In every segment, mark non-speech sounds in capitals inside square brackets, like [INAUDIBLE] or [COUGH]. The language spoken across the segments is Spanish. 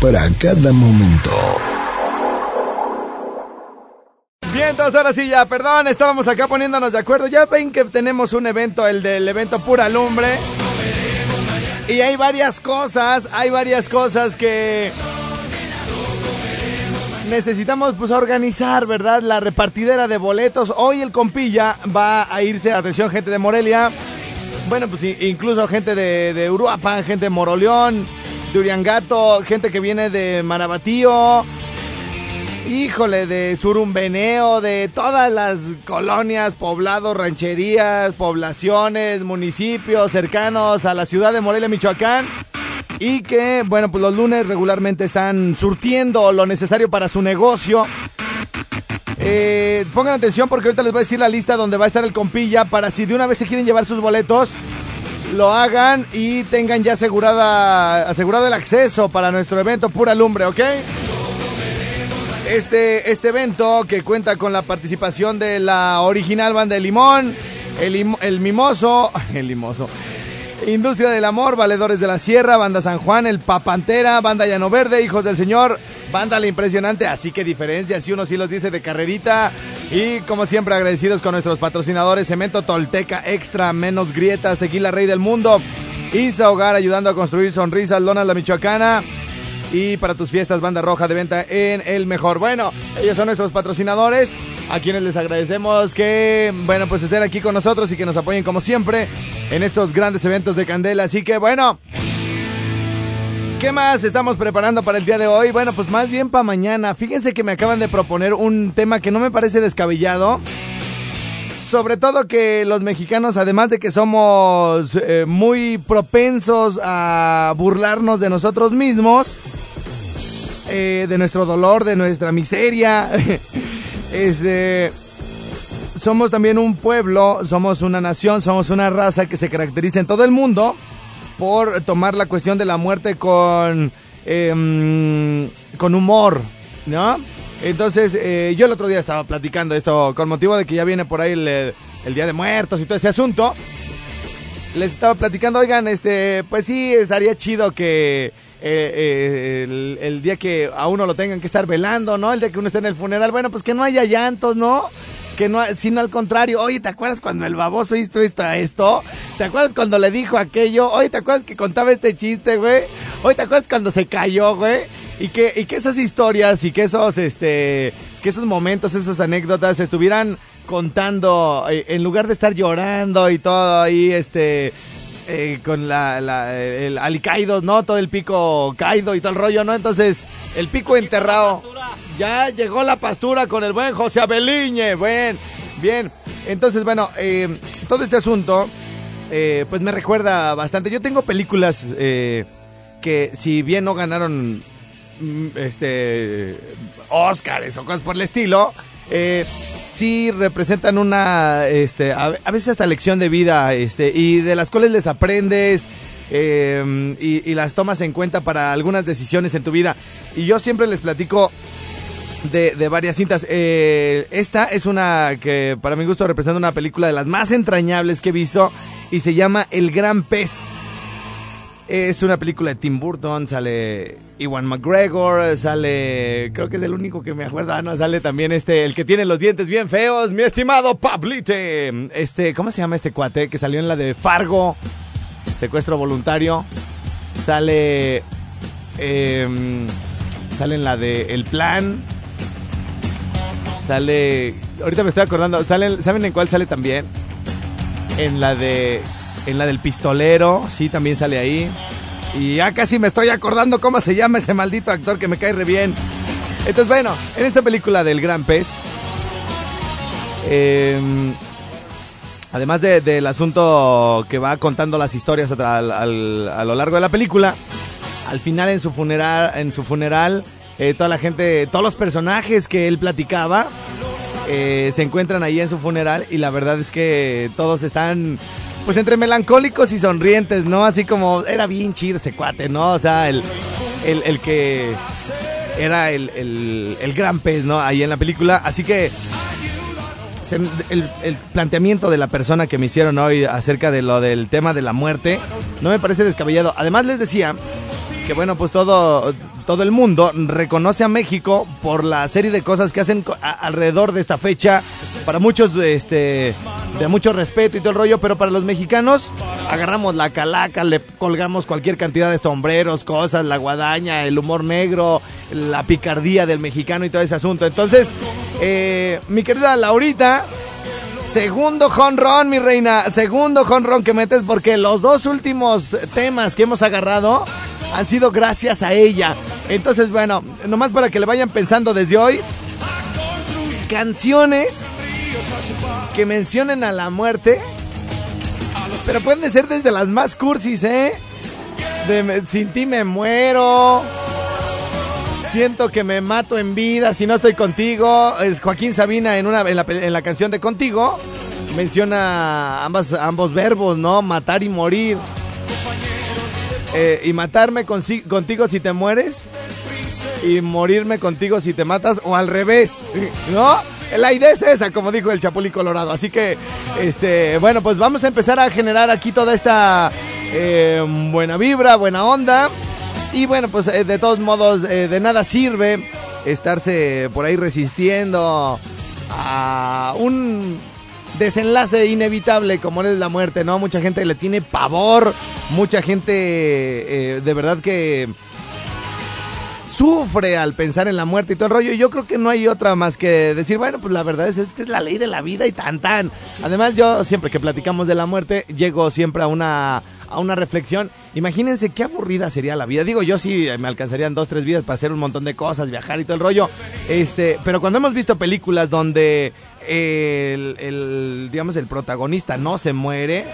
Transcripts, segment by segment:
para cada momento. Bien, entonces ahora sí ya, perdón, estábamos acá poniéndonos de acuerdo. Ya ven que tenemos un evento, el del evento Pura Lumbre. Y hay varias cosas, hay varias cosas que necesitamos pues organizar, ¿verdad? La repartidera de boletos. Hoy el compilla va a irse, atención gente de Morelia. Bueno, pues incluso gente de, de Uruapan, gente de Moroleón, de Uriangato, gente que viene de Manabatío. Híjole, de Surumbeneo, de todas las colonias, poblados, rancherías, poblaciones, municipios cercanos a la ciudad de Morelia, Michoacán. Y que, bueno, pues los lunes regularmente están surtiendo lo necesario para su negocio. Eh, pongan atención porque ahorita les voy a decir la lista donde va a estar el compilla para si de una vez se quieren llevar sus boletos, lo hagan y tengan ya asegurada, asegurado el acceso para nuestro evento Pura Lumbre, ¿ok? Este, este evento que cuenta con la participación de la original banda de Limón, el, el Mimoso, [LAUGHS] el Limoso, Industria del Amor, Valedores de la Sierra, Banda San Juan, El Papantera, Banda Llano Verde, Hijos del Señor, Banda La Impresionante, así que diferencia, si uno sí los dice de carrerita. Y como siempre agradecidos con nuestros patrocinadores, Cemento Tolteca Extra, Menos Grietas, Tequila Rey del Mundo, Isa Hogar ayudando a construir sonrisas, Lonas La Michoacana. Y para tus fiestas, banda roja de venta en el mejor. Bueno, ellos son nuestros patrocinadores, a quienes les agradecemos que, bueno, pues estén aquí con nosotros y que nos apoyen como siempre en estos grandes eventos de Candela. Así que, bueno, ¿qué más estamos preparando para el día de hoy? Bueno, pues más bien para mañana. Fíjense que me acaban de proponer un tema que no me parece descabellado. Sobre todo que los mexicanos, además de que somos eh, muy propensos a burlarnos de nosotros mismos, eh, de nuestro dolor, de nuestra miseria, [LAUGHS] este, somos también un pueblo, somos una nación, somos una raza que se caracteriza en todo el mundo por tomar la cuestión de la muerte con, em, con humor, ¿no? Entonces, eh, yo el otro día estaba platicando esto con motivo de que ya viene por ahí el, el Día de Muertos y todo ese asunto. Les estaba platicando, oigan, este, pues sí, estaría chido que eh, eh, el, día que a uno lo tengan que estar velando, ¿no? El día que uno esté en el funeral, bueno, pues que no haya llantos, ¿no? Que no, sino al contrario, oye, ¿te acuerdas cuando el baboso hizo esto, esto? ¿Te acuerdas cuando le dijo aquello? Oye, ¿te acuerdas que contaba este chiste, güey? Oye, ¿te acuerdas cuando se cayó, güey? Y que, y que esas historias y que esos, este, que esos momentos, esas anécdotas estuvieran contando, eh, en lugar de estar llorando y todo ahí, este, eh, con la, la- el alicaido, ¿no? Todo el pico caído y todo el rollo, ¿no? Entonces, el pico enterrado. Ya llegó la pastura con el buen José Abeliñe, buen, bien. Entonces, bueno, eh, todo este asunto, eh, pues me recuerda bastante. Yo tengo películas eh, que, si bien no ganaron mm, este Oscars o cosas por el estilo, eh, sí representan una, este, a, veces hasta lección de vida, este, y de las cuales les aprendes y, y las tomas en cuenta para algunas decisiones en tu vida. Y yo siempre les platico de, de varias cintas. Eh, esta es una que para mi gusto representa una película de las más entrañables que he visto y se llama El Gran Pez. Es una película de Tim Burton, sale Iwan McGregor, sale, creo que es el único que me acuerdo, ah, no, sale también este, el que tiene los dientes bien feos, mi estimado Pablite. Este, ¿cómo se llama este cuate? Que salió en la de Fargo, secuestro voluntario. Sale, em, sale en la de El Plan. Sale. Ahorita me estoy acordando. Sale, ¿Saben en cuál sale también? En la de. En la del pistolero. Sí, también sale ahí. Y ya casi me estoy acordando cómo se llama ese maldito actor que me cae re bien. Entonces, bueno, en esta película del Gran Pez. em, además de- del asunto que va contando las historias a lo largo de la película, al final en su funeral, en su funeral, eh, toda la gente, todos los personajes que él platicaba eh, se encuentran ahí en su funeral y la verdad es que todos están pues entre melancólicos y sonrientes, ¿no? Así como era bien chido ese cuate, ¿no? O sea, el, el, el que era el, el, el gran pez, ¿no? Ahí en la película. Así que el, el planteamiento de la persona que me hicieron hoy acerca de lo del tema de la muerte no me parece descabellado. Además les decía que bueno, pues todo, todo el mundo reconoce a México por la serie de cosas que hacen alrededor de esta fecha. Para muchos, este, de mucho respeto y todo el rollo, pero para los mexicanos agarramos la calaca, le colgamos cualquier cantidad de sombreros, cosas, la guadaña, el humor negro, la picardía del mexicano y todo ese asunto. Entonces, eh, mi querida Laurita, Segundo jonrón, mi reina. Segundo jonrón que metes porque los dos últimos temas que hemos agarrado han sido gracias a ella. Entonces, bueno, nomás para que le vayan pensando desde hoy. Canciones que mencionen a la muerte. Pero pueden ser desde las más cursis, ¿eh? Sin ti me muero. Siento que me mato en vida si no estoy contigo. Es Joaquín Sabina en, una, en, la, en la canción de Contigo menciona ambas, ambos verbos, ¿no? Matar y morir. Eh, y matarme contigo si te mueres y morirme contigo si te matas o al revés, [LAUGHS] ¿no? La idea es esa, como dijo el Chapulín Colorado. Así que, este, bueno, pues vamos a empezar a generar aquí toda esta eh, buena vibra, buena onda. Y bueno, pues eh, de todos modos, eh, de nada sirve estarse por ahí resistiendo a un desenlace inevitable como es la muerte, ¿no? Mucha gente le tiene pavor, mucha gente eh, de verdad que sufre al pensar en la muerte y todo el rollo. Yo creo que no hay otra más que decir, bueno, pues la verdad es, es que es la ley de la vida y tan tan. Además, yo siempre que platicamos de la muerte, llego siempre a una, a una reflexión. Imagínense qué aburrida sería la vida. Digo, yo sí me alcanzarían dos, tres vidas para hacer un montón de cosas, viajar y todo el rollo. Este, pero cuando hemos visto películas donde el, digamos, el protagonista no se muere,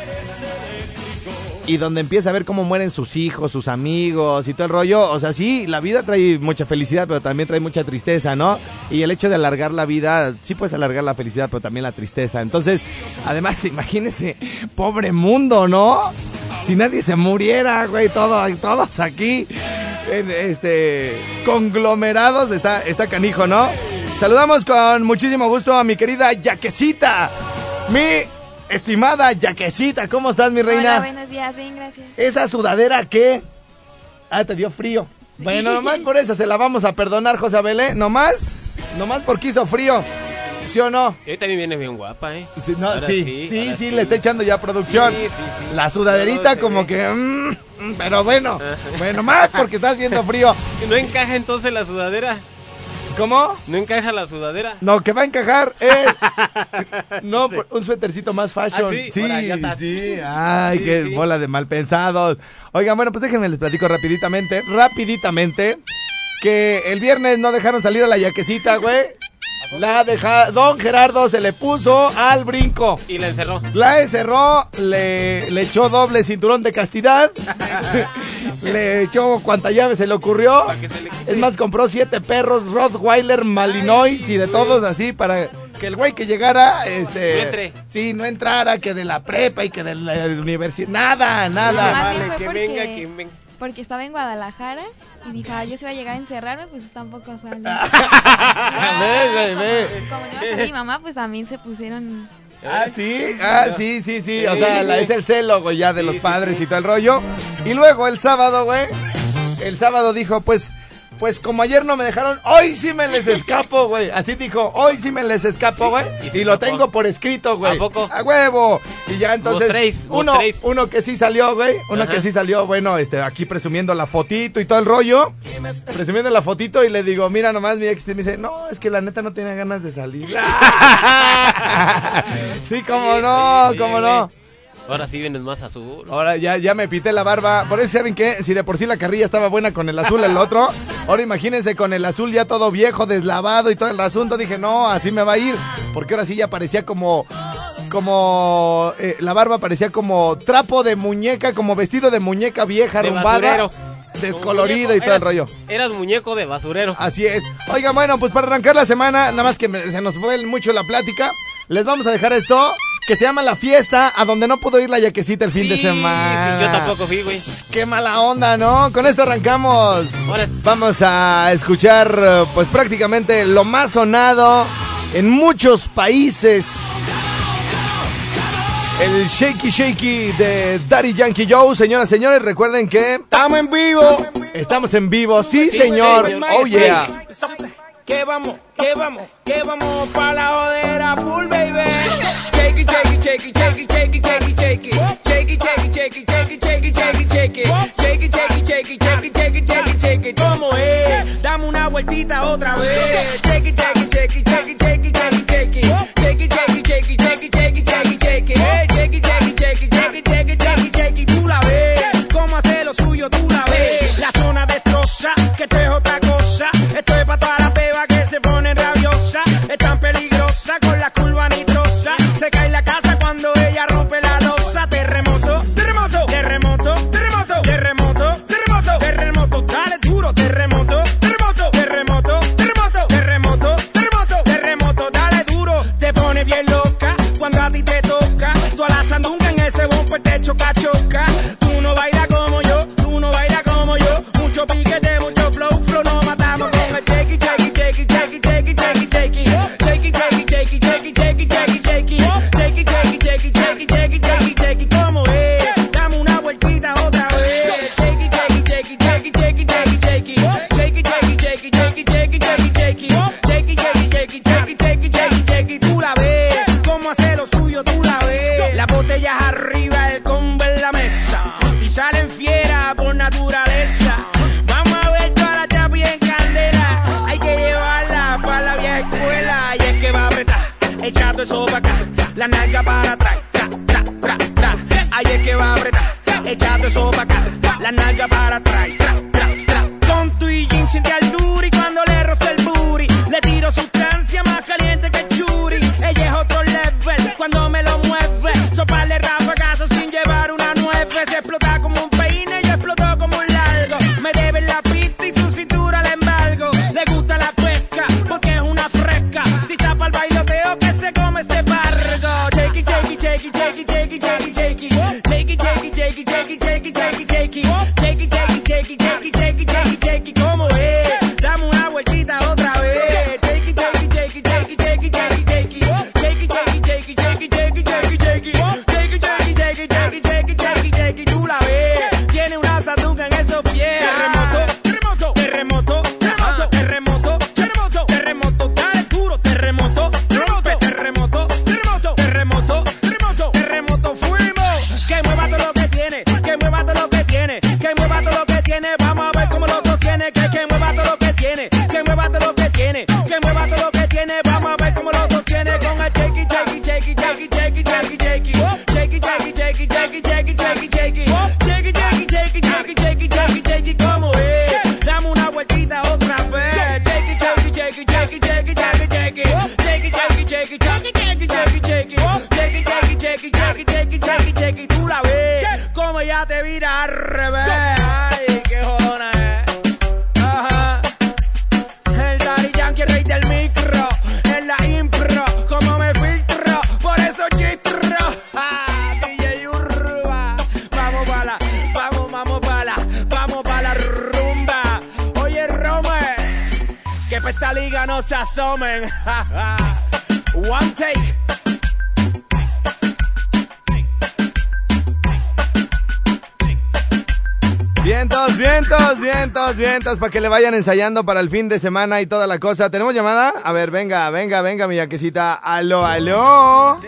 y donde empieza a ver cómo mueren sus hijos, sus amigos y todo el rollo. O sea, sí, la vida trae mucha felicidad, pero también trae mucha tristeza, ¿no? Y el hecho de alargar la vida, sí puedes alargar la felicidad, pero también la tristeza. Entonces, además, [LAUGHS] imagínense, pobre mundo, ¿no? Si nadie se muriera, güey, todo, todos aquí, en, este, conglomerados, está, está canijo, ¿no? Saludamos con muchísimo gusto a mi querida Yaquecita, mi estimada Yaquecita. ¿Cómo estás, mi reina? Hola, buenos días, bien, gracias. ¿Esa sudadera qué? Ah, te dio frío. Bueno, nomás por eso se la vamos a perdonar, José Abelé. Nomás, nomás porque hizo frío. ¿Sí o no? Y hoy también viene bien guapa, ¿eh? Sí, no, sí, sí, sí, ahora sí, sí. le está echando ya producción. Sí, sí, sí. La sudaderita como que... mm, mm, pero bueno, bueno, más porque está haciendo frío. [LAUGHS] ¿No encaja entonces la sudadera? ¿Cómo? ¿No encaja la sudadera? No, que va a encajar es... [LAUGHS] No, por- un suétercito más fashion. Ah, sí, sí, ahora ya está. sí. Ay, Sí, qué bola de mal pensados. Oigan, bueno, pues déjenme les platico rapiditamente, rapiditamente, que el viernes no dejaron salir a la yaquecita, güey. La deja... Don Gerardo se le puso al brinco. Y la encerró. La encerró, le, le echó doble cinturón de castidad, [LAUGHS] le echó cuanta llave se le ocurrió. Se le. Es más, compró siete perros, Rottweiler, Malinois y de todos así para que el güey que llegara, este... No entre. Sí, no entrara, que de la prepa y que de la universidad, nada, nada. Vale, que porque- venga, que venga. Porque estaba en Guadalajara y dije, ah, yo se iba a llegar a encerrarme, pues tampoco sale. [LAUGHS] ve, ve, ve. Como no iba a mi mamá, pues también se pusieron... Ah, sí, ah, sí, sí, sí. O sea, la- es el celo, güey, ya de los padres y todo el rollo. Y luego el sábado, güey, el sábado dijo, pues, pues como ayer no me dejaron, hoy sí me les [LAUGHS] escapo, güey. Así dijo, hoy sí me les escapo, güey. y lo tengo por escrito, güey. ¿A poco? A huevo. Y ya entonces, tres, uno, tres. uno que sí salió, güey. Uno Ajá. que sí salió, bueno, este, aquí presumiendo la fotito y todo el rollo. Presumiendo la fotito y le digo, mira nomás, mi ex me dice, no, es que la neta no tiene ganas de salir. [LAUGHS] sí, cómo no, cómo no. Ahora sí vienes más azul. Ahora ya, ya me pité la barba. Por eso, ¿saben qué? Si de por sí la carrilla estaba buena con el azul, el otro. Ahora imagínense con el azul ya todo viejo, deslavado y todo el asunto. Dije, no, así me va a ir. Porque ahora sí ya parecía como. Como. eh, la barba parecía como trapo de muñeca, como vestido de muñeca vieja, De arrumbada. basurero. Descolorido Muñeco, y todo el rollo. Eras muñeco de basurero. Así es. Oigan, bueno, pues para arrancar la semana, nada más que me- se nos fue mucho la plática, les vamos a dejar esto que se llama La Fiesta, a donde no pudo ir la yaquecita el fin de semana. sí, yo tampoco fui, güey. Qué mala onda, ¿no? Con esto arrancamos. Vamos a escuchar, eh, pues prácticamente lo más sonado en muchos países. El Shaky Shaky de Daddy Yankee Joe. Señoras, señores, recuerden que Estamos en vivo. estamos en vivo. Sí, Sí, señor. señor. Oh, yeah. Que vamos, que vamos, que vamos pa' la jodera full, baby. Shake it, shake it, shake it, shake it, shake it, shake it, shake it. Shake it, shake it, shake it, shake it, shake it, shake it, shake it. Shake it, shake it, shake it, shake it, shake it, shake it, shake it. ¿Cómo es? Dame una vueltita otra vez. Shake it, shake it, shake it, shake it, shake it, shake it, shake it. Shake it, shake it, shake it, shake it, shake it, shake it, shake it. Shake it, shake it, shake it, shake it, shake it, shake it, shake it. Tú la ves. Cómo hace lo suyo, tú la ves. La zona destroza, que esto es otra cosa. Esto es pa' todas las vientos, para que le vayan ensayando para el fin de semana y toda la cosa. ¿Tenemos llamada? A ver, venga, venga, venga, mi yaquecita. Aló, aló.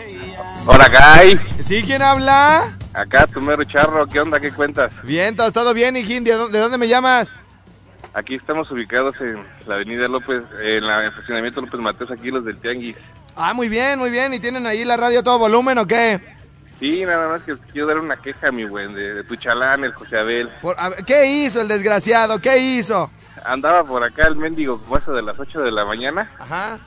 Hola, Guy. ¿Sí? ¿Quién habla? Acá tu mero charro, ¿qué onda? ¿Qué cuentas? Vientos, ¿todo bien, hijín? ¿De dó- de dónde me llamas? Aquí estamos ubicados en la avenida López, en el estacionamiento López Mateos, aquí los del Tianguis. Ah, muy bien, muy bien. ¿Y tienen ahí la radio a todo volumen o qué? Sí, nada más que quiero dar una queja, mi buen, de, de tu chalán, el José Abel. Por- a ¿Qué hizo el desgraciado? ¿Qué hizo? Andaba por acá el mendigo como eso de las 8 de la mañana Ajá.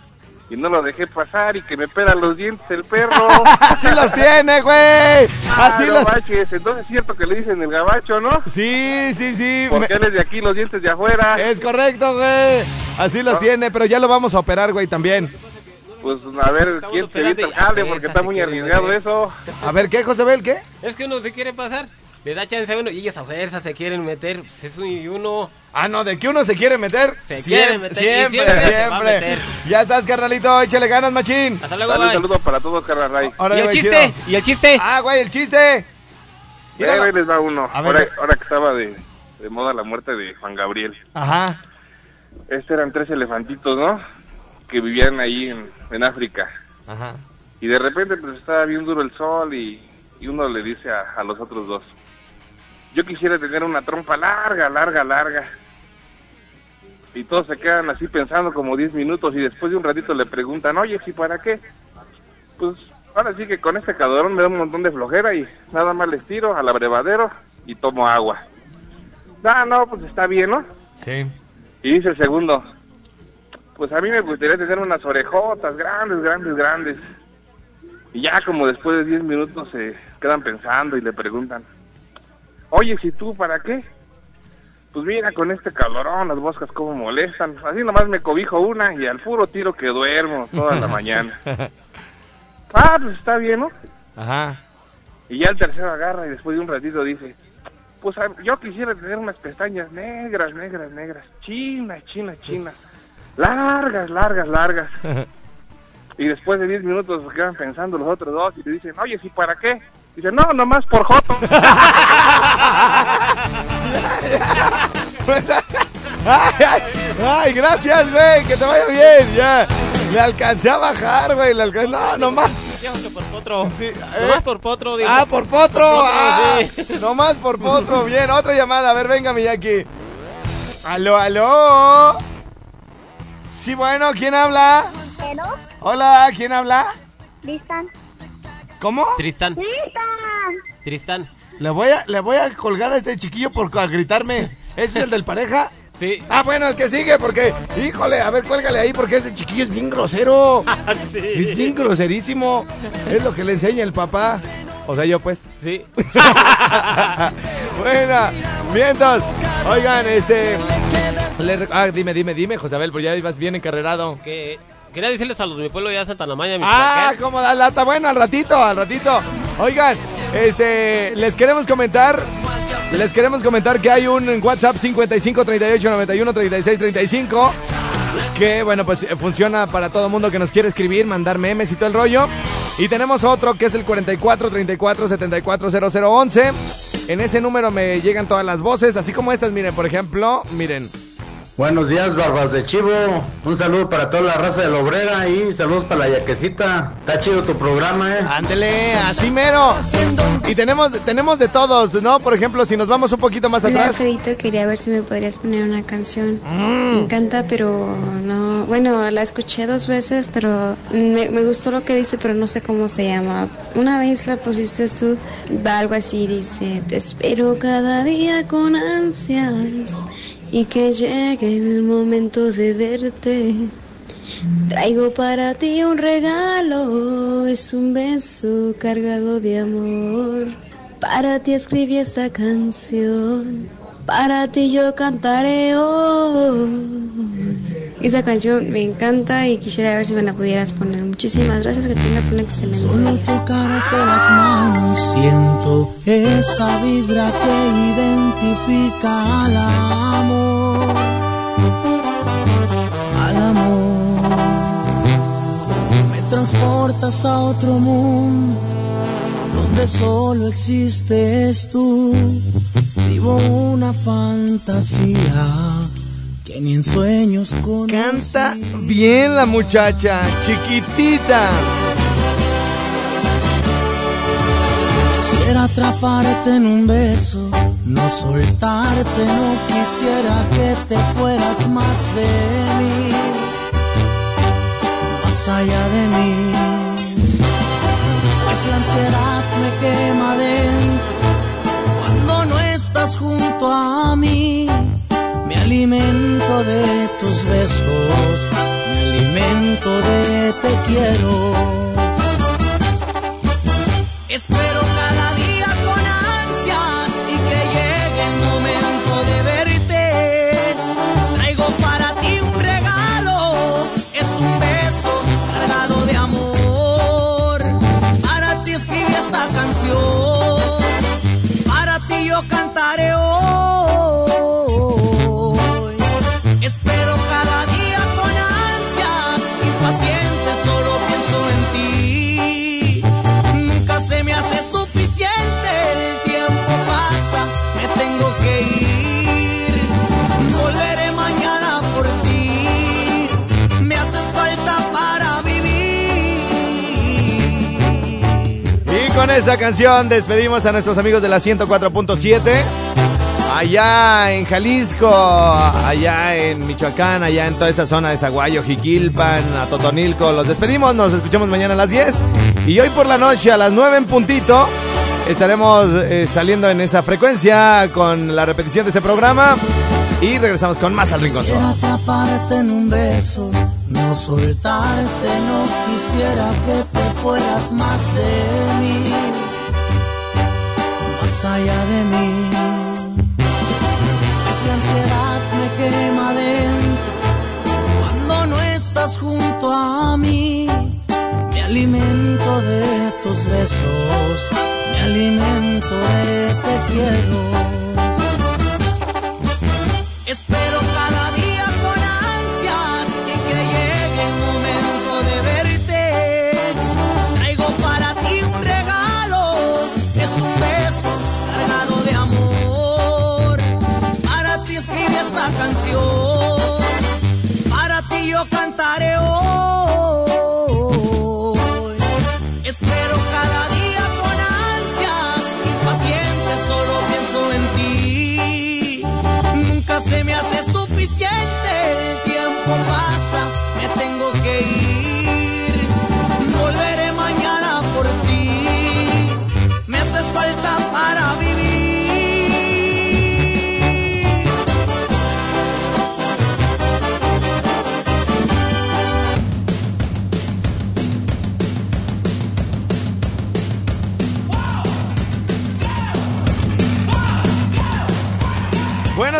y no lo dejé pasar y que me pela los dientes el perro. [LAUGHS] Así los tiene, güey. Así Ah, los... manches, entonces es cierto que le dicen el gabacho, ¿no? Sí, sí, sí. me- Porque él es de aquí, los dientes de afuera. Es correcto, güey. Así los Ah. tiene, pero ya lo vamos a operar, güey, también. Pues a ver Estamos quién te evita el jale porque está muy arriesgado meter. eso. A ver, ¿qué, José Bel? ¿Qué? Es que uno se quiere pasar. Le da chance a uno y ellos a fuerza se quieren meter. Pues es uno y uno. Ah, no, de que uno se quiere meter. Se siempre, quiere meter siempre, siempre meter. Ya estás, carnalito, échale ganas, machín. Hasta luego, Dale un bye. saludo para todos, Carla Ray. ¿Y el chiste? ¿Y el chiste? Ah, güey, el chiste. Míralo. ahí les va uno. A ver, ahora, ahora que estaba de, de moda la muerte de Juan Gabriel. Ajá. Este eran tres elefantitos, ¿no? Que vivían ahí en, en África. Ajá. Y de repente pues estaba bien duro el sol y, y uno le dice a, a los otros dos, yo quisiera tener una trompa larga, larga, larga. Y todos se quedan así pensando como 10 minutos y después de un ratito le preguntan, oye, ¿sí para qué? Pues ahora sí que con este cadorón me da un montón de flojera y nada más les tiro al abrevadero y tomo agua. Ah, no, pues está bien, ¿no? Sí. Y dice el segundo, pues a mí me gustaría tener unas orejotas grandes, grandes, grandes. Y ya como después de 10 minutos se quedan pensando y le preguntan, oye, si tú para qué? Pues mira, con este calorón las moscas como molestan. Así nomás me cobijo una y al puro tiro que duermo toda la mañana. [LAUGHS] Ah, pues está bien, ¿no? Ajá. Y ya el tercero agarra y después de un ratito dice, pues yo quisiera tener unas pestañas negras, negras, negras, chinas, chinas, chinas, largas, largas, largas. [LAUGHS] Y después de 10 minutos se quedan pensando los otros dos y le dicen, oye, ¿sí para qué? Dice, no, nomás por joto. [LAUGHS] ay, ay, ay, gracias, güey, que te vaya bien, ya. Le alcancé a bajar, güey, le alcancé, no, nomás. Por potro. Sí, Nomás ¿eh? por potro, dijo. Ah, por potro, Potro, ah, sí. [LAUGHS] nomás por potro, bien, otra llamada, a ver, venga, Miyaki. Aló, aló. Sí, bueno, ¿quién habla? ¿Pero? Hola, ¿quién habla? ¿Listan? ¿Cómo? Tristán, ¡Listan! Tristán. Le voy a, le voy a colgar a este chiquillo por a gritarme. ¿Ese es el del pareja? Sí. Ah, bueno, el que sigue, porque, híjole, a ver, cuélgale ahí, porque ese chiquillo es bien grosero. [LAUGHS] Es bien groserísimo. Es lo que le enseña el papá. O sea, yo pues. Sí. [LAUGHS] Buena, vientos. Oigan, este. le ah, dime, dime, dime, Josabel, pues ya ibas bien encarrerado. Que quería decirles a los de mi pueblo ya Santa Namaña, mi Ah, cómo da lata. Bueno, al ratito, al ratito. Oigan, este, les queremos comentar. Les queremos comentar que hay un WhatsApp 55 38 91 36 35 que bueno, pues eh, funciona para todo mundo que nos quiere escribir, mandar memes y todo el rollo. Y tenemos otro que es el 44 34 74 0011. En ese número me llegan todas las voces, así como estas, miren, por ejemplo, miren. Buenos días, barbas de chivo. Un saludo para toda la raza de la obrera y saludos para la yaquecita. Está chido tu programa, eh. Ándele, así mero. Y tenemos, tenemos de todos, ¿no? Por ejemplo, si nos vamos un poquito más Hola, atrás. Alfredito, quería ver si me podrías poner una canción. Me encanta, pero no. Bueno, la escuché dos veces, pero me, me gustó lo que dice, pero no sé cómo se llama. Una vez la pusiste tú, va algo así: dice, Te espero cada día con ansias y que llegue el momento de verte. Traigo para ti un regalo, es un beso cargado de amor. Para ti escribí esta canción, para ti yo cantaré hoy. Esa canción me encanta y quisiera ver si me la pudieras poner. Muchísimas gracias, que tengas un excelente Solo día. tocarte las manos siento esa vibra que identifica al amor, transportas a otro mundo donde solo existes tú. Vivo una fantasía que ni en sueños conocí. Canta bien la muchacha, chiquitita. Quisiera atraparte en un beso, no soltarte, no quisiera que te fueras más de mí, más allá de mí. Pues la ansiedad me quema dentro cuando no estás junto a mí. Me alimento de tus besos, me alimento de te quiero. Con esa canción despedimos a nuestros amigos de la 104.7. Allá en Jalisco, allá en Michoacán, allá en toda esa zona de Zaguayo, Jiquilpan, a Totonilco. Los despedimos, nos escuchamos mañana a las 10. Y hoy por la noche a las 9 en puntito estaremos eh, saliendo en esa frecuencia con la repetición de este programa. Y regresamos con más al Rincón. No soltarte, no quisiera que te fueras más de mí, más allá de mí. Pues la ansiedad me quema dentro cuando no estás junto a mí. Me alimento de tus besos, me alimento de te quiero.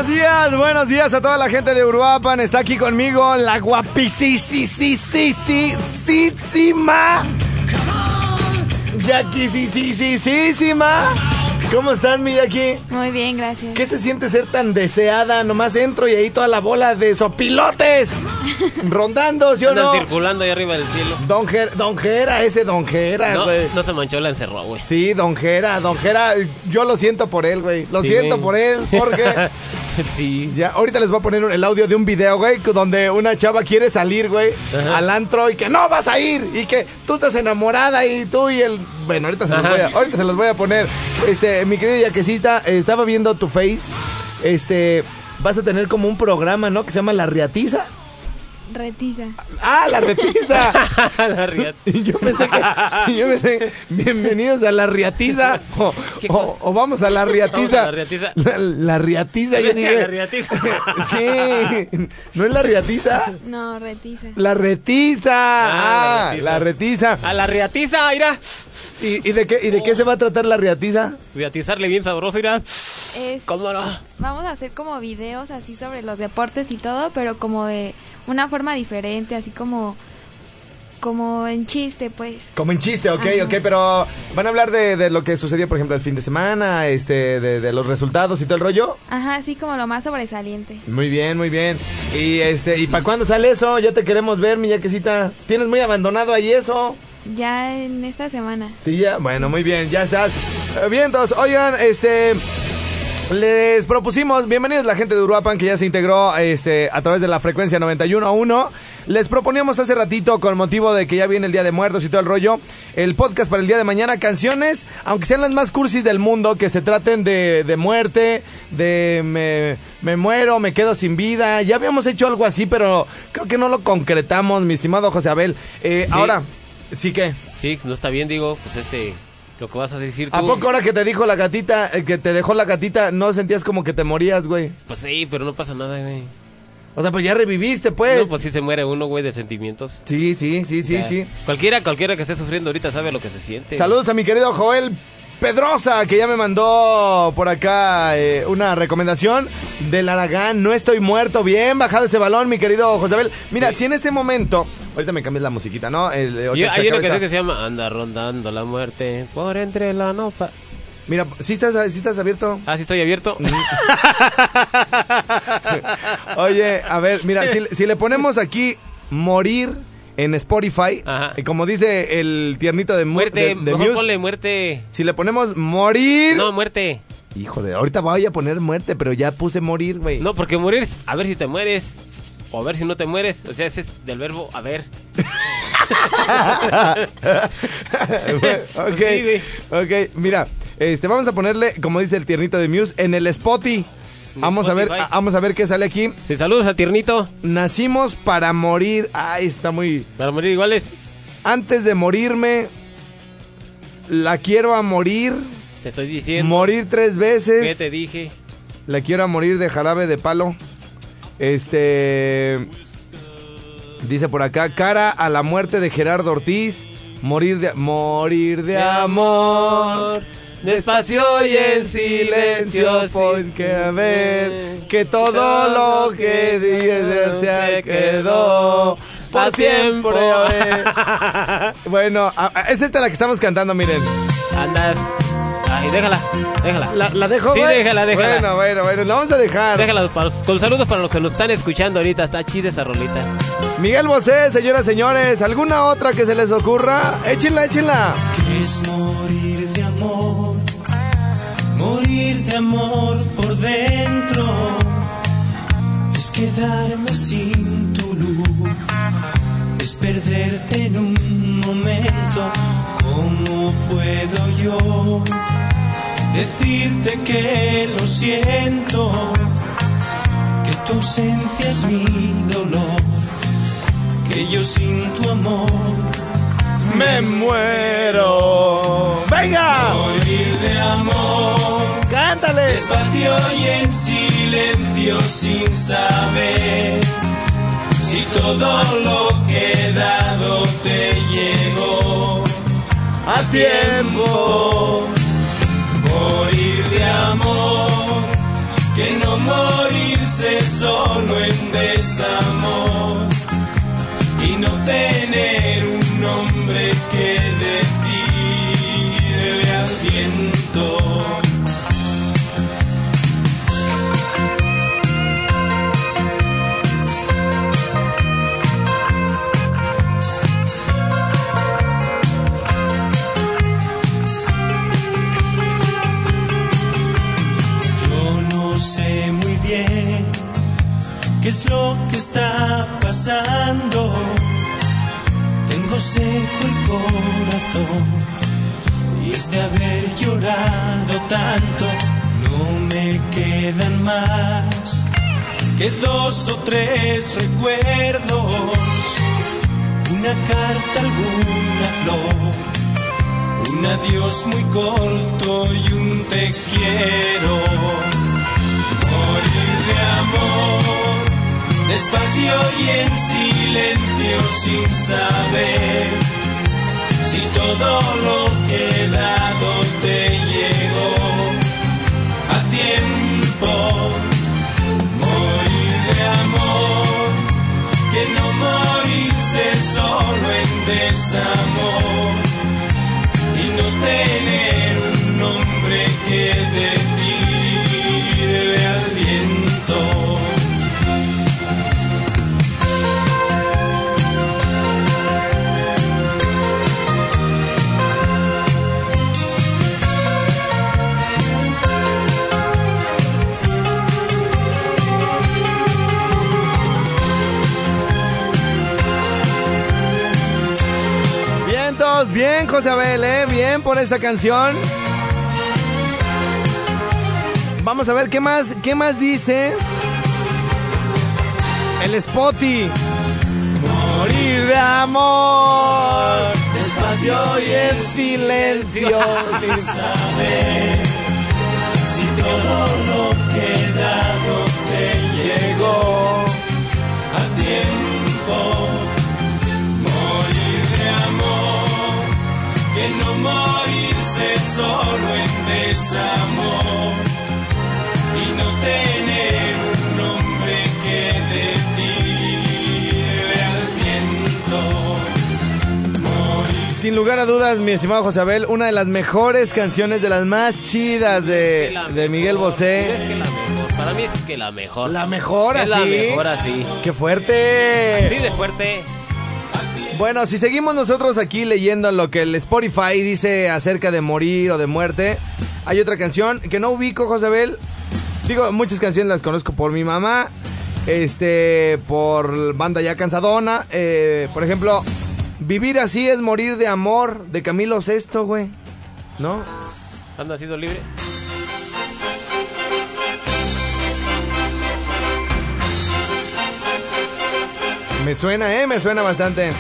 Buenos días, buenos días a toda la gente de Uruapan. Está aquí conmigo la guapísima Jackie, sí, sí, sí, sí, sí, ma. ¿Cómo estás, mi Jackie? Muy bien, gracias. ¿Qué se siente ser tan deseada? Nomás entro y ahí toda la bola de sopilotes [LAUGHS] rondando, ¿sí o Andan no? circulando ahí arriba del cielo. Don, Ger- don Gera, ese Don Gera, No, güey. no se manchó, la encerró, güey. Sí, Don Gera, Don Gera, yo lo siento por él, güey. Lo Sí, siento güey. por él, porque [LAUGHS] sí. ya ahorita les voy a poner el audio de un video, güey, donde una chava quiere salir, güey, Ajá. al antro y que no vas a ir y que tú estás enamorada y tú y el bueno, ahorita se los voy a, ahorita se los voy a poner. Este, mi querida Yaquecita, estaba viendo tu face. Este, vas a tener como un programa, ¿no? Que se llama La Riatiza. Retiza. Ah, la retiza. [LAUGHS] la riata. Y yo pensé que, yo pensé, bienvenidos a la riatiza. O, o- o vamos a la riatiza. Vamos a la riatiza. La, la riatiza, yo dije. la riatiza. [LAUGHS] Sí, ¿no es la riatiza? No, retiza. La retiza. Ah, Ah, la la retiza. A la riatiza, irá. ¿Y, y de qué, ¿Y de qué se va a tratar la riatiza? Riatizarle bien sabroso, irá. Es- ¿Cómo no? vamos a hacer como videos así sobre los deportes y todo, pero como de una forma diferente, así como como en chiste, pues. Como en chiste, ok, Ajá. ok, pero van a hablar de, de lo que sucedió, por ejemplo, el fin de semana, este, de, de los resultados y todo el rollo. Ajá, así como lo más sobresaliente. Muy bien, muy bien. Y este, ¿y para cuándo sale eso? Ya te queremos ver, mi yaquecita. Tienes muy abandonado ahí eso. Ya en esta semana. Sí, ya, bueno, muy bien, ya estás. Eh, Bien, entonces, oigan, este. Les propusimos, bienvenidos la gente de Uruapan que ya se integró este, a través de la frecuencia 91.1. Les proponíamos hace ratito, con motivo de que ya viene el Día de Muertos y todo el rollo, el podcast para el día de mañana, canciones, aunque sean las más cursis del mundo, que se traten de, de muerte, de me, me muero, me quedo sin vida. Ya habíamos hecho algo así, pero creo que no lo concretamos, mi estimado José Abel. Eh, Sí. Ahora, sí que... Sí, no está bien, digo, pues este, lo que vas a decir tú. ¿A poco ahora que te dijo la gatita, eh, que te dejó la gatita, no sentías como que te morías, güey? Pues sí, pero no pasa nada, güey. O sea, pues ya reviviste, pues. No, pues sí se muere uno, güey, de sentimientos. Sí, sí, sí, sí, Ya. sí. Cualquiera, cualquiera que esté sufriendo ahorita sabe lo que se siente. Saludos a mi querido Joel Pedrosa, que ya me mandó por acá eh, una recomendación del Aragán. No estoy muerto. Bien bajado ese balón, mi querido José Abel. Mira, si en este momento. Ahorita me cambies la musiquita, ¿no? El, Y ahorita se hay una canción que se llama Anda rondando la muerte por entre la nopa. Mira, ¿sí estás, sí estás abierto? Ah, sí estoy abierto. [LAUGHS] Oye, a ver, mira, si, si le ponemos aquí morir en Spotify, y como dice el tiernito de, mu- Muerte, de, de mejor Muse, ponle muerte. si le ponemos morir... No, muerte. Hijo de, ahorita voy a poner muerte, pero ya puse morir, güey. No, porque morir, a ver si te mueres. O a ver si no te mueres. O sea, ese es del verbo a ver. [LAUGHS] ok, Sí, güey. ok, mira, este, vamos a ponerle, como dice el tiernito de Muse, en el Spotify. Vamos a ver, a- vamos a ver qué sale aquí. Sí, saludos al tiernito. Nacimos para morir. Ay, está muy. Para morir iguales. Antes de morirme, la quiero a morir. Te estoy diciendo. Morir tres veces. ¿Qué te dije? La quiero a morir de jarabe de palo. Este. Dice por acá, cara a la muerte de Gerardo Ortiz. Morir de, morir de amor. Despacio y en silencio, porque a ver que todo lo que dices se quedó para siempre. [LAUGHS] Bueno, es esta la que estamos cantando, miren. Andas. Ay, déjala, déjala. ¿La, la dejo? Sí, güey? déjala, déjala. Bueno, bueno, bueno, la vamos a dejar. Déjala para- con saludos para los que nos están escuchando ahorita. Está chida esa rolita. Miguel Bosé, señoras, señores, ¿alguna otra que se les ocurra? Échenla, échenla. Es morir de amor, morir de amor por dentro. Es quedarme sin tu luz, es perderte en un momento. ¿Cómo puedo yo decirte que lo siento? Que tu ausencia es mi dolor, que yo sin tu amor me muero. ¡Venga! Morir de amor. Cántale. Despacio y en silencio sin saber si todo lo que he dado te llegó a tiempo. Morir de amor. Que no morirse solo en desamor y no tener un nombre que decirle al viento. Es de haber llorado tanto. No me quedan más que dos o tres recuerdos. Una carta, alguna flor, un adiós muy corto y un te quiero. Morir de amor, despacio y en silencio sin saber si todo lo que dado te llegó a tiempo. Morir de amor, que no morirse solo en desamor y no tener un nombre que decirle José Abel, ¿eh? Bien por esta canción. Vamos a ver qué más, qué más dice. El Spotty. Morir de amor. Despacio y en silencio. Si todo lo que he dado te llegó a tiempo, morirse solo en desamor y no tener un nombre que decirle al viento. Morir Sin lugar a dudas, mi estimado José Abel, una de las mejores canciones, de las más chidas de, de Miguel Bosé. Es que la mejor. Para mí es que la mejor. La mejor Es así. la mejor así. ¡Qué fuerte! Así de fuerte. Bueno, si seguimos nosotros aquí leyendo lo que el Spotify dice acerca de morir o de muerte, hay otra canción que no ubico, José Abel. Digo, muchas canciones las conozco por mi mamá, este, por banda ya cansadona. eh, por ejemplo, Vivir así es morir de amor, de Camilo Sesto, güey. ¿No? ¿Anda sido libre? Me suena, ¿eh? Me suena bastante.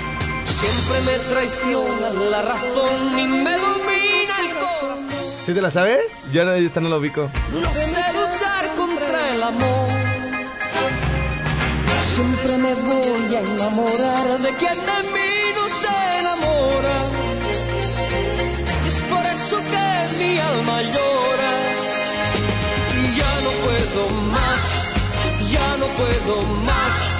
Siempre me traiciona la razón y me domina el corazón. ¿Sí te la sabes? Yo no, esta no la ubico. No sé luchar contra el amor. Siempre me voy a enamorar de quien de mí no se enamora. Y es por eso que mi alma llora. Y ya no puedo más, ya no puedo más.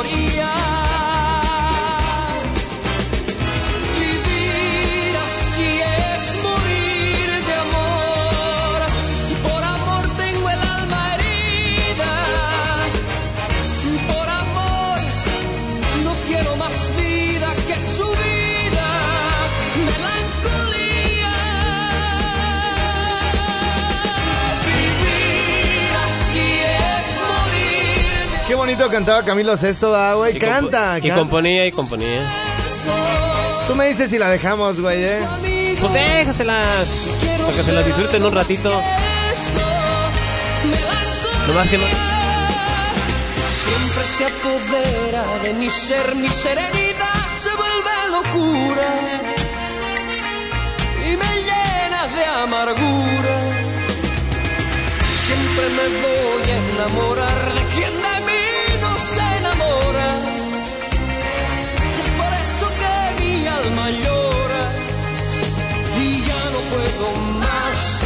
Bonito cantaba Camilo Sesto, da, güey. Canta, Y canta. componía y componía. Tú me dices si la dejamos, güey, ¿eh? Pues déjaselas. Para que se las disfruten un ratito. Nomás que no. Siempre se apodera de mi ser, mi serenidad se vuelve locura y me llena de amargura. Siempre me voy a enamorar de quien alma llora y ya no puedo más.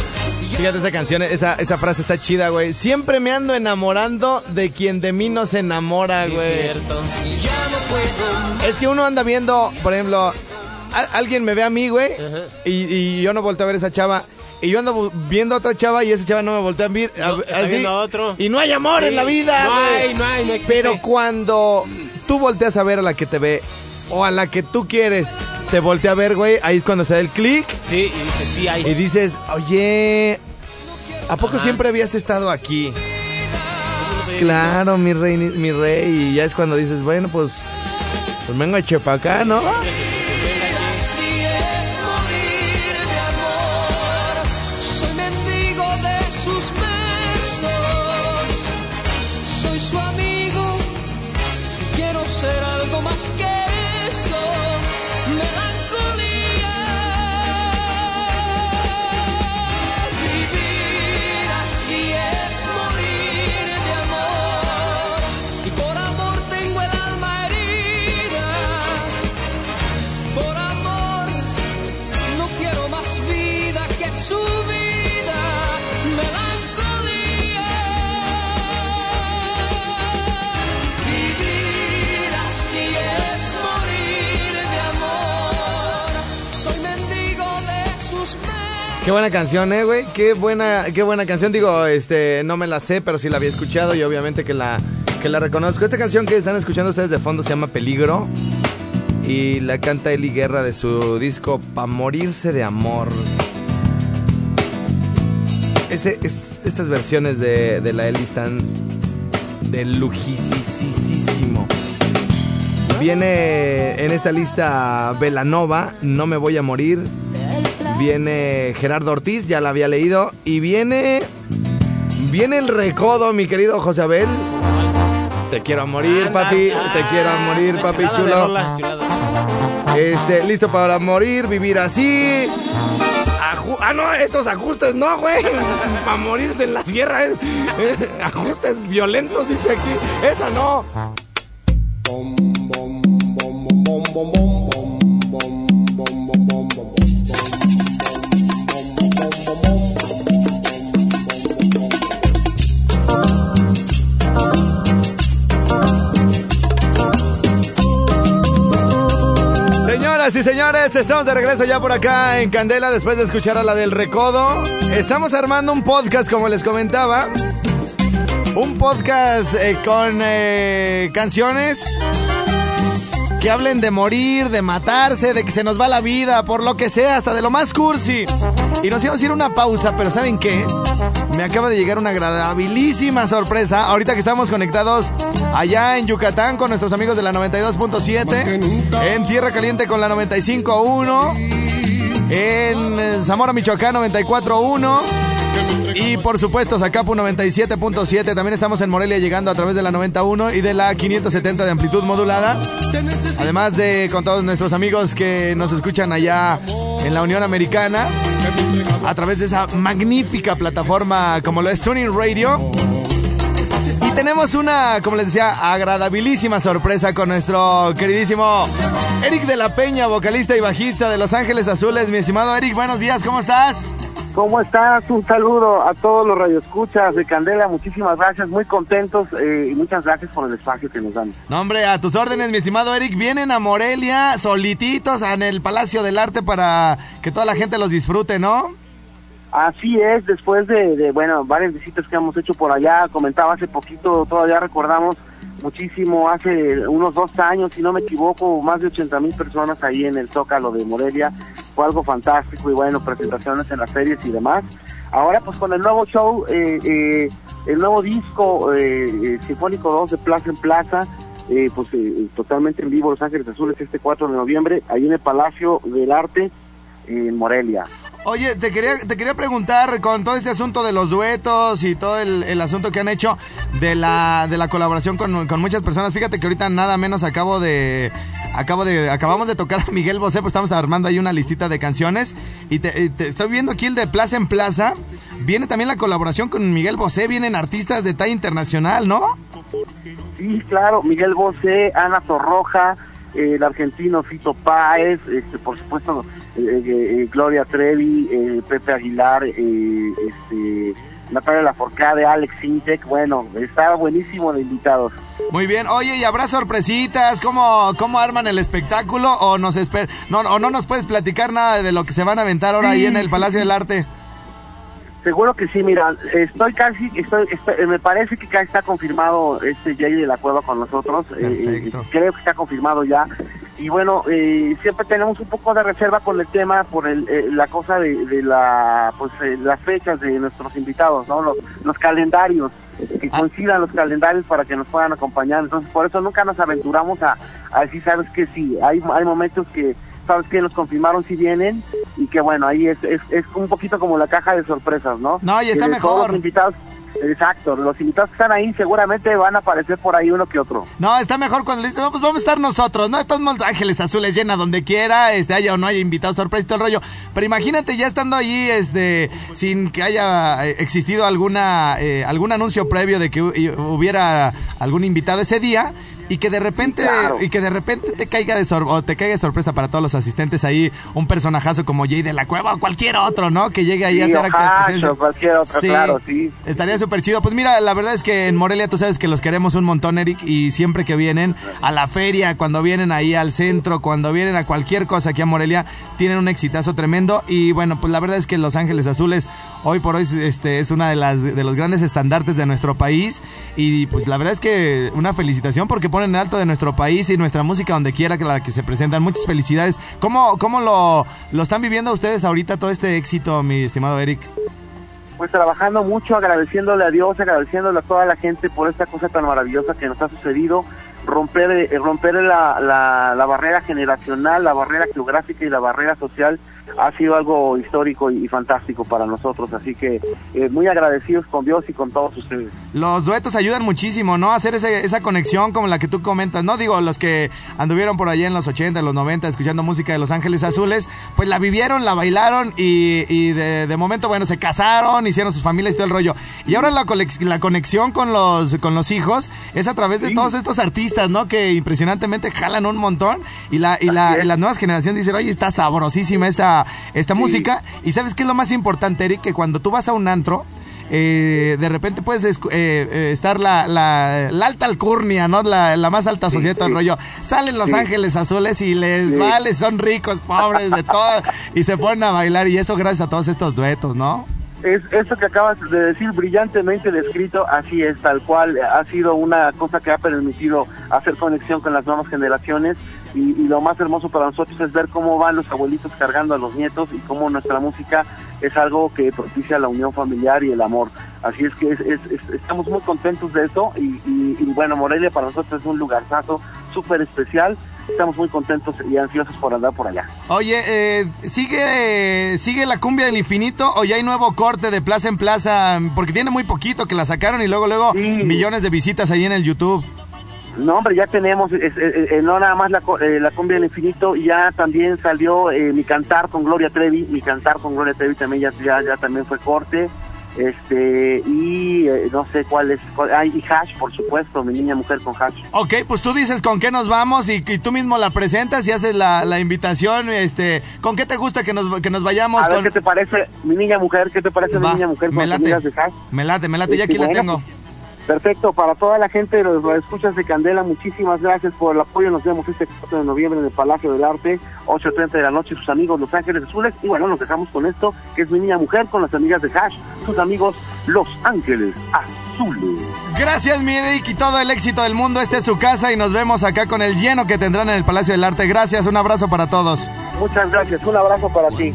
Fíjate esa canción, esa, esa frase está chida, güey. Siempre me ando enamorando de quien de mí no se enamora, güey. Es que uno anda viendo, por ejemplo, a- alguien me ve a mí, güey, y, y yo no volteo a ver a esa chava. Y yo ando viendo a otra chava y esa chava no me voltea a ver. a- No, está así. viendo a otro. Y no hay amor Sí. en la vida, No hay, no hay, no existe. Pero cuando tú volteas a ver a la que te ve o a la que tú quieres, te voltea a ver, güey, ahí es cuando se da el clic Sí, y dice, sí hay. y dices, oye, ¿a poco siempre habías estado aquí? Pues claro, mi rey, mi rey. Y ya es cuando dices, bueno, pues, pues vengo a acá, ¿no? Así Qué buena canción, eh, güey. Qué buena, qué buena canción. Digo, este, no me la sé, pero sí la había escuchado y obviamente que la, que la reconozco. Esta canción que están escuchando ustedes de fondo se llama Peligro y la canta Eli Guerra de su disco Pa' morirse de amor. es- estas versiones de, de la Eli están de lujísimo. Viene en esta lista Velanova, No me voy a morir. Viene Gerardo Ortiz, ya la había leído. Y viene. Viene el recodo, mi querido José Abel. Te quiero a morir, papi. Te quiero a morir, papi chulo. Este, listo para morir, vivir así. Aju- ah, no, esos ajustes no, güey. [LAUGHS] Para morirse en la sierra. es- eh, [LAUGHS] ajustes violentos, dice aquí. Esa no. Y señores, estamos de regreso ya por acá en Candela después de escuchar a la del Recodo. Estamos armando un podcast, como les comentaba. Un podcast eh, con eh, canciones que hablen de morir, de matarse, de que se nos va la vida, por lo que sea, hasta de lo más cursi. Y nos íbamos a ir a una pausa, pero ¿saben qué? Me acaba de llegar una agradabilísima sorpresa. Ahorita que estamos conectados allá en Yucatán con nuestros amigos de la 92.7, en Tierra Caliente con la 95.1, en eh, Zamora, Michoacán 94.1. Y por supuesto, Zacapu 97.7. También estamos en Morelia llegando a través de la 91 y de la 570 de amplitud modulada. Además de con todos nuestros amigos que nos escuchan allá en la Unión Americana a través de esa magnífica plataforma como lo es Tuning Radio. Y tenemos una, como les decía, agradabilísima sorpresa con nuestro queridísimo Eric de la Peña, vocalista y bajista de Los Ángeles Azules. Mi estimado Eric, buenos días, ¿cómo estás? ¿Cómo estás? Un saludo a todos los radioescuchas de Candela. Muchísimas gracias, muy contentos eh, y muchas gracias por el espacio que nos dan. No, hombre, a tus órdenes, mi estimado Eric. Vienen a Morelia solititos en el Palacio del Arte para que toda la gente los disfrute, ¿no? Así es, después de, de, bueno, varias visitas que hemos hecho por allá, comentaba hace poquito, todavía recordamos muchísimo, hace unos dos años, si no me equivoco, más de 80 mil personas ahí en el Zócalo de Morelia, fue algo fantástico y bueno, presentaciones en las series y demás. Ahora pues con el nuevo show, eh, eh, el nuevo disco eh, eh, Sinfónico 2 de Plaza en Plaza, eh, pues eh, totalmente en vivo Los Ángeles Azules este 4 de noviembre, ahí en el Palacio del Arte en Morelia. Oye, te quería, te quería preguntar con todo este asunto de los duetos y todo el, el asunto que han hecho de la, de la colaboración con, con muchas personas. Fíjate que ahorita nada menos acabo de, acabo de, acabamos de tocar a Miguel Bosé, pues estamos armando ahí una listita de canciones y te, te estoy viendo aquí el de Plaza en Plaza. Viene también la colaboración con Miguel Bosé, vienen artistas de talla internacional, ¿no? Sí, claro, Miguel Bosé, Ana Torroja, el argentino Fito Páez, este, por supuesto eh, eh, Gloria Trevi, eh, Pepe Aguilar, eh, este, Natalia Laforcade, Alex Sintek, bueno, está buenísimo de invitados. Muy bien, oye, ¿y habrá sorpresitas? ¿Cómo, cómo arman el espectáculo? ¿O, nos esper no, ¿O no nos puedes platicar nada de lo que se van a aventar ahora ahí en el Palacio del Arte? Seguro que sí, mira, estoy casi, estoy, estoy- me parece que casi está confirmado este Jay de la Cueva con nosotros, eh, eh, creo que está confirmado ya, y bueno, eh, siempre tenemos un poco de reserva con el tema, por el, eh, la cosa de, de la, pues eh, las fechas de nuestros invitados, ¿no? Los, los calendarios, que coincidan los calendarios para que nos puedan acompañar, entonces por eso nunca nos aventuramos a, a decir, sabes que sí, hay, hay momentos que sabes que nos confirmaron si vienen y que bueno, ahí es, es, es un poquito como la caja de sorpresas, ¿no? No, y está todos mejor. Los invitados, exacto, los invitados que están ahí seguramente van a aparecer por ahí uno que otro. No, está mejor cuando le dicen, no, pues vamos a estar nosotros, ¿no? Estos Montes Ángeles Azules llena donde quiera, este, haya o no haya invitados sorpresa y todo el rollo. Pero imagínate ya estando allí, este, sin que haya eh, existido alguna, eh, algún anuncio previo de que hu- hubiera algún invitado ese día. Y que de repente, y que de repente te caiga de sor- o te caiga de sorpresa para todos los asistentes ahí, un personajazo como Jay de la Cueva o cualquier otro, ¿no? Que llegue ahí a hacer acto de cualquier otro, claro, sí. Estaría súper chido. Pues mira, la verdad es que en Morelia tú sabes que los queremos un montón, Eric, y siempre que vienen a la feria, cuando vienen ahí al centro, cuando vienen a cualquier cosa aquí a Morelia, tienen un exitazo tremendo. Y bueno, pues la verdad es que Los Ángeles Azules hoy por hoy este, es una de las de los grandes estandartes de nuestro país. Y pues la verdad es que una felicitación porque ponen en alto de nuestro país y nuestra música donde quiera que la que se presentan. Muchas felicidades. ¿Cómo, cómo lo, lo están viviendo ustedes ahorita todo este éxito, mi estimado Eric? pues trabajando mucho, agradeciéndole a Dios, agradeciéndole a toda la gente por esta cosa tan maravillosa que nos ha sucedido, romper, eh, romper la, la, la barrera generacional, la barrera geográfica y la barrera social ha sido algo histórico y, fantástico para nosotros, así que eh, muy agradecidos con Dios y con todos ustedes. Los duetos ayudan muchísimo, ¿no? Hacer ese, esa conexión como la que tú comentas, ¿no? Digo, los que anduvieron por allá en los 80, en los 90, escuchando música de Los Ángeles Azules, pues la vivieron, la bailaron y, y de, de, momento, bueno, se casaron, hicieron sus familias y todo el rollo. Y ahora la, la conexión con los, con los hijos es a través de todos estos artistas, ¿no? Que impresionantemente jalan un montón y, la, y, la, y las nuevas generaciones dicen, oye, está sabrosísima esta esta, música. Y sabes qué es lo más importante, Eric, que cuando tú vas a un antro, eh, de repente puedes eh, eh, estar la, la, alta alcurnia, ¿no? La, la más alta sociedad, el rollo. Salen los ángeles azules y les vale, son ricos, pobres, de todo, y se ponen a bailar, y eso gracias a todos estos duetos, ¿no? Es, eso que acabas de decir brillantemente descrito, así es, tal cual, ha sido una cosa que ha permitido hacer conexión con las nuevas generaciones y, lo más hermoso para nosotros es ver cómo van los abuelitos cargando a los nietos y cómo nuestra música es algo que propicia la unión familiar y el amor. Así es que estamos muy contentos de eso y, bueno, Morelia para nosotros es un lugarzazo súper especial. Estamos muy contentos y ansiosos por andar por allá. Oye, eh, ¿sigue, ¿sigue la cumbia del infinito o ya hay nuevo corte de plaza en plaza? Porque tiene muy poquito que la sacaron y luego, luego millones de visitas ahí en el YouTube. No, hombre, ya tenemos, eh, no nada más la, eh, la cumbia del infinito, ya también salió eh, mi cantar con Gloria Trevi, mi cantar con Gloria Trevi también ya, ya, ya también fue corte, este, y no sé cuál es, hay y Hash, por supuesto, mi niña mujer con Hash. Ok, pues tú dices con qué nos vamos y, tú mismo la presentas y haces la, la, invitación, este, ¿con qué te gusta que nos, que nos vayamos? A ver, ¿qué te parece, mi niña mujer, qué te parece mi niña mujer con me late, de Hash? Me late, me late, ya aquí la tengo. Pues, Perfecto, para toda la gente de los escuchas de Candela, muchísimas gracias por el apoyo. Nos vemos este 4 de noviembre en el Palacio del Arte, 8.30 de la noche, sus amigos Los Ángeles Azules. Y bueno, nos dejamos con esto, que es mi niña mujer, con las amigas de Hash, sus amigos Los Ángeles Azules. Gracias, mi y todo el éxito del mundo. Esta es su casa y nos vemos acá con el lleno que tendrán en el Palacio del Arte. Gracias, un abrazo para todos. Muchas gracias, un abrazo para ti.